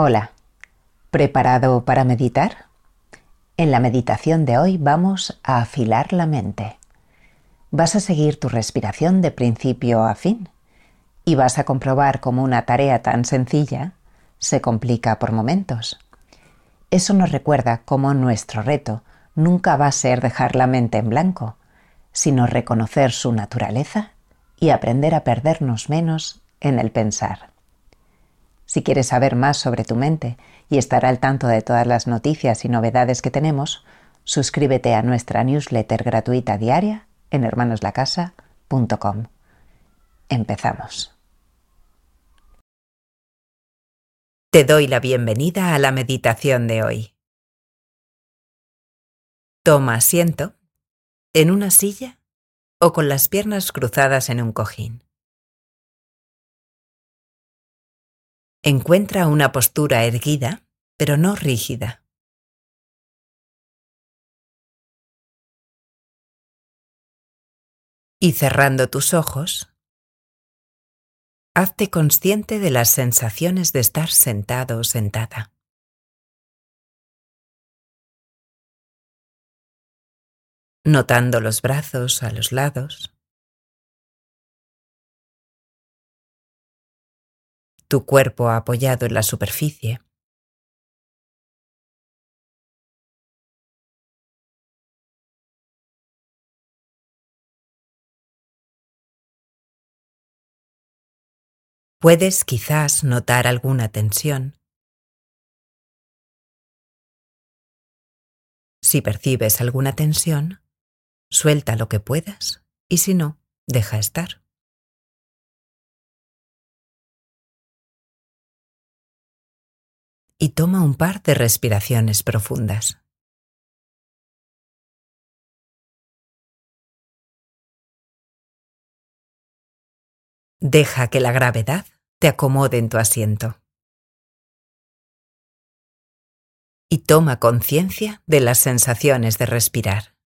Hola, ¿preparado para meditar? En la meditación de hoy vamos a afilar la mente. Vas a seguir tu respiración de principio a fin y vas a comprobar cómo una tarea tan sencilla se complica por momentos. Eso nos recuerda cómo nuestro reto nunca va a ser dejar la mente en blanco, sino reconocer su naturaleza y aprender a perdernos menos en el pensar. Si quieres saber más sobre tu mente y estar al tanto de todas las noticias y novedades que tenemos, suscríbete a nuestra newsletter gratuita diaria en hermanoslacasa.com. Empezamos. Te doy la bienvenida a la meditación de hoy. Toma asiento en una silla o con las piernas cruzadas en un cojín. Encuentra una postura erguida, pero no rígida. Y cerrando tus ojos, hazte consciente de las sensaciones de estar sentado o sentada. Notando los brazos a los lados, tu cuerpo apoyado en la superficie. Puedes quizás notar alguna tensión. Si percibes alguna tensión, suelta lo que puedas y si no, deja estar. Y toma un par de respiraciones profundas. Deja que la gravedad te acomode en tu asiento. Y toma conciencia de las sensaciones de respirar.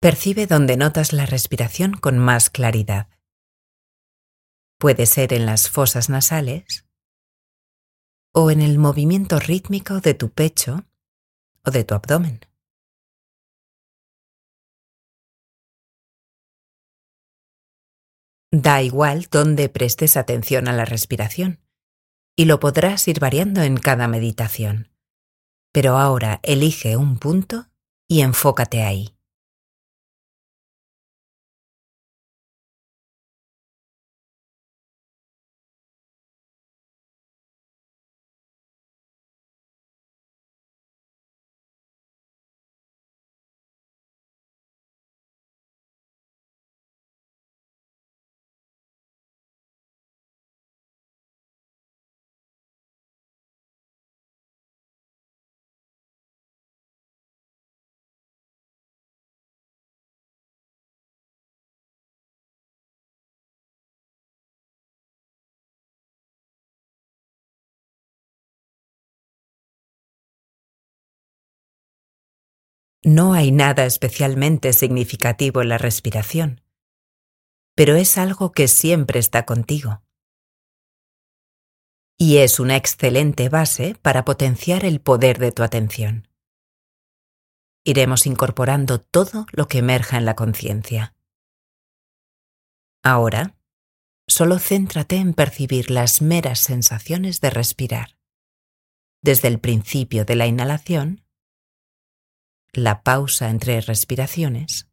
Percibe donde notas la respiración con más claridad. Puede ser en las fosas nasales o en el movimiento rítmico de tu pecho o de tu abdomen. Da igual dónde prestes atención a la respiración y lo podrás ir variando en cada meditación. Pero ahora elige un punto y enfócate ahí. No hay nada especialmente significativo en la respiración, pero es algo que siempre está contigo. Y es una excelente base para potenciar el poder de tu atención. Iremos incorporando todo lo que emerja en la conciencia. Ahora, solo céntrate en percibir las meras sensaciones de respirar, desde el principio de la inhalación la pausa entre respiraciones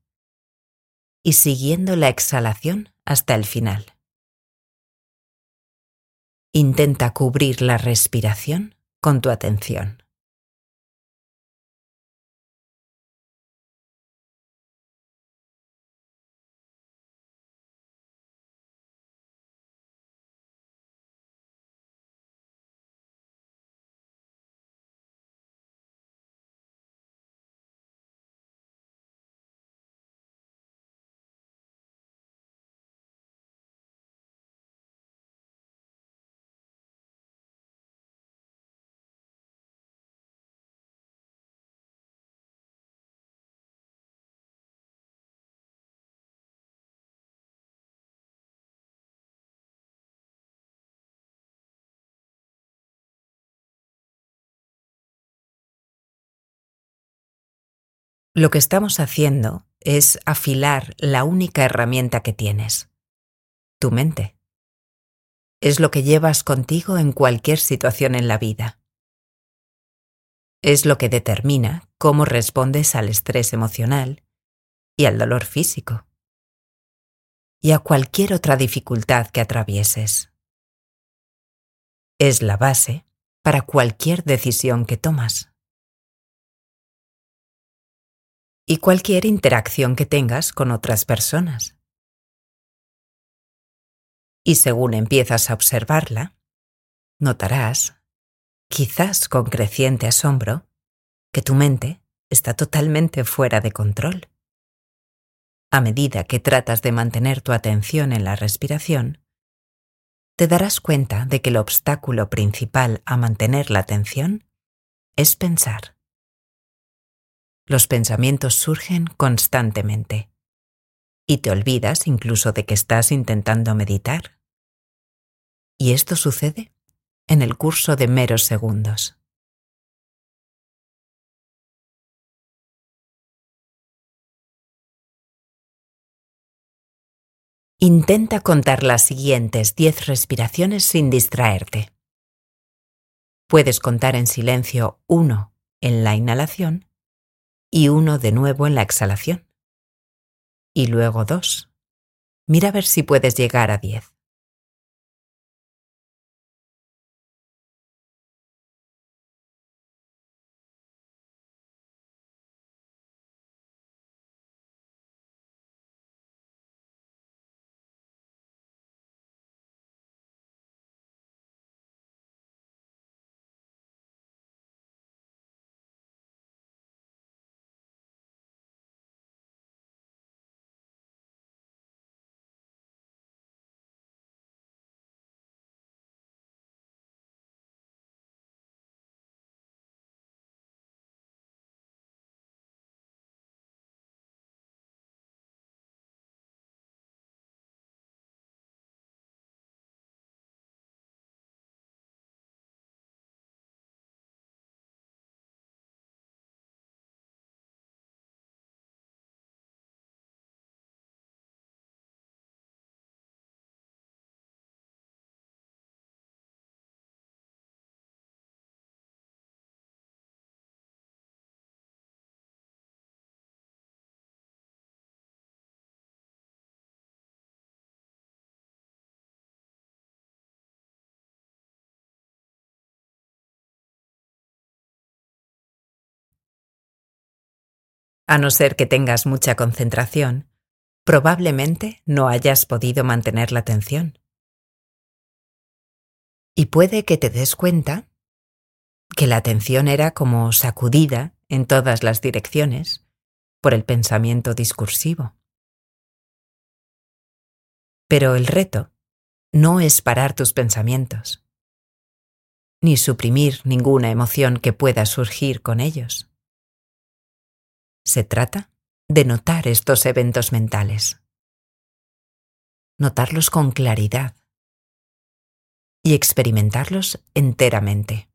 y siguiendo la exhalación hasta el final. Intenta cubrir la respiración con tu atención. Lo que estamos haciendo es afilar la única herramienta que tienes, tu mente. Es lo que llevas contigo en cualquier situación en la vida. Es lo que determina cómo respondes al estrés emocional y al dolor físico y a cualquier otra dificultad que atravieses. Es la base para cualquier decisión que tomas. Y cualquier interacción que tengas con otras personas. Y según empiezas a observarla, notarás, quizás con creciente asombro, que tu mente está totalmente fuera de control. A medida que tratas de mantener tu atención en la respiración, te darás cuenta de que el obstáculo principal a mantener la atención es pensar. Los pensamientos surgen constantemente y te olvidas incluso de que estás intentando meditar. Y esto sucede en el curso de meros segundos. Intenta contar las siguientes 10 respiraciones sin distraerte. Puedes contar en silencio uno en la inhalación y uno de nuevo en la exhalación. Y luego dos. Mira a ver si puedes llegar a 10. A no ser que tengas mucha concentración, probablemente no hayas podido mantener la atención. Y puede que te des cuenta que la atención era como sacudida en todas las direcciones por el pensamiento discursivo. Pero el reto no es parar tus pensamientos, ni suprimir ninguna emoción que pueda surgir con ellos. Se trata de notar estos eventos mentales, notarlos con claridad. Y experimentarlos enteramente,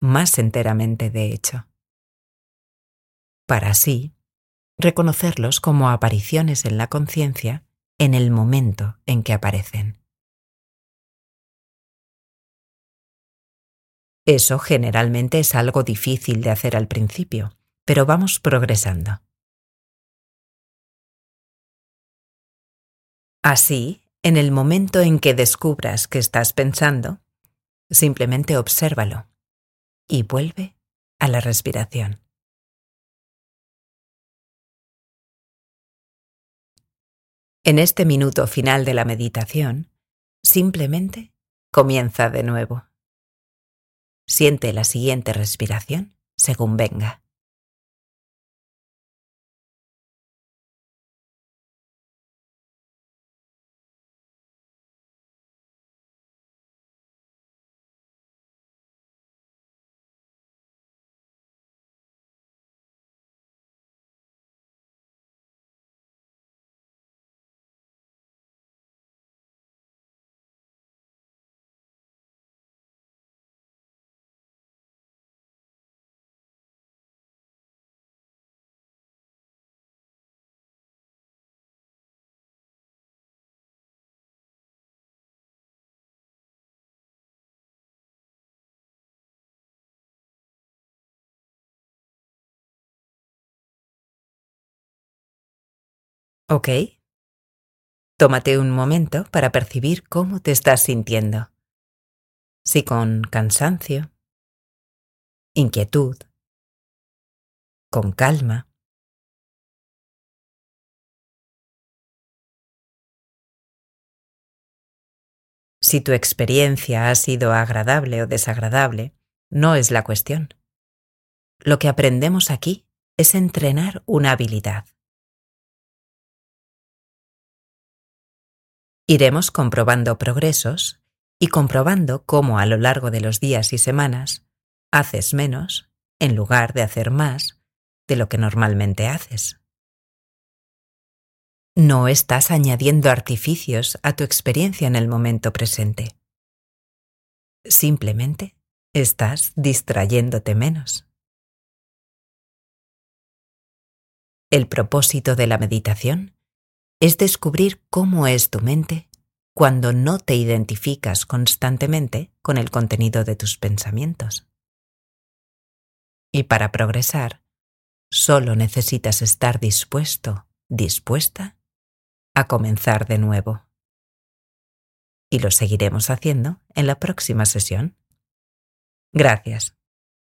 más enteramente de hecho, para así reconocerlos como apariciones en la conciencia en el momento en que aparecen. Eso generalmente es algo difícil de hacer al principio pero vamos progresando. Así, en el momento en que descubras que estás pensando, simplemente obsérvalo y vuelve a la respiración. En este minuto final de la meditación, simplemente comienza de nuevo. Siente la siguiente respiración según venga. Ok. Tómate un momento para percibir cómo te estás sintiendo. Si con cansancio, inquietud, con calma. Si tu experiencia ha sido agradable o desagradable, no es la cuestión. Lo que aprendemos aquí es entrenar una habilidad. Iremos comprobando progresos y comprobando cómo a lo largo de los días y semanas haces menos en lugar de hacer más de lo que normalmente haces. No estás añadiendo artificios a tu experiencia en el momento presente. Simplemente estás distrayéndote menos. El propósito de la meditación es descubrir cómo es tu mente cuando no te identificas constantemente con el contenido de tus pensamientos. Y para progresar, solo necesitas estar dispuesto, dispuesta a comenzar de nuevo. Y lo seguiremos haciendo en la próxima sesión. Gracias.